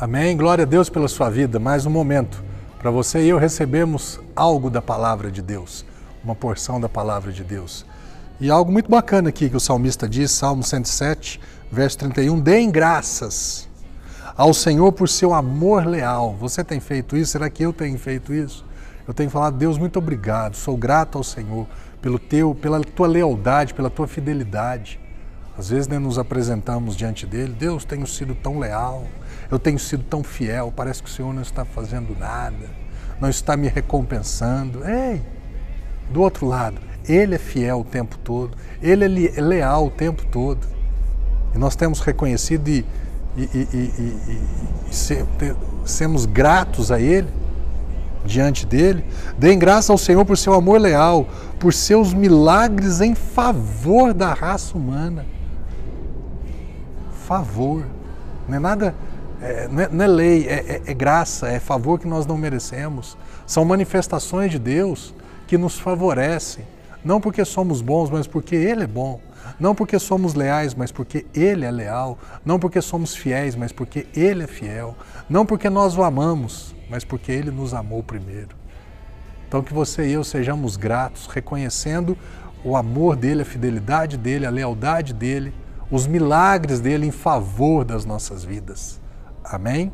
Amém. Glória a Deus pela sua vida. Mais um momento para você e eu recebemos algo da palavra de Deus, uma porção da palavra de Deus. E algo muito bacana aqui que o salmista diz, Salmo 107, verso 31, deem graças ao Senhor por seu amor leal. Você tem feito isso? Será que eu tenho feito isso? Eu tenho falado, Deus, muito obrigado, sou grato ao Senhor pelo teu, pela tua lealdade, pela tua fidelidade. Às vezes né, nos apresentamos diante dele, Deus, tenho sido tão leal, eu tenho sido tão fiel, parece que o Senhor não está fazendo nada, não está me recompensando. Ei, do outro lado, Ele é fiel o tempo todo, Ele é leal o tempo todo. E nós temos reconhecido e, e, e, e ter, sermos gratos a Ele, diante dele. Deem graça ao Senhor por seu amor leal, por seus milagres em favor da raça humana favor, não é nada, é, não, é, não, é, lei, é, é, é graça, é favor que nós não merecemos. São manifestações de Deus que nos favorecem, não porque somos bons, mas porque Ele é bom. Não porque somos leais, mas porque Ele é leal. Não porque somos fiéis, mas porque Ele é fiel. Não porque nós o amamos, mas porque Ele nos amou primeiro. Então, que você e eu sejamos gratos, reconhecendo o amor dele, a fidelidade dele, a lealdade dele os milagres dele em favor das nossas vidas. Amém?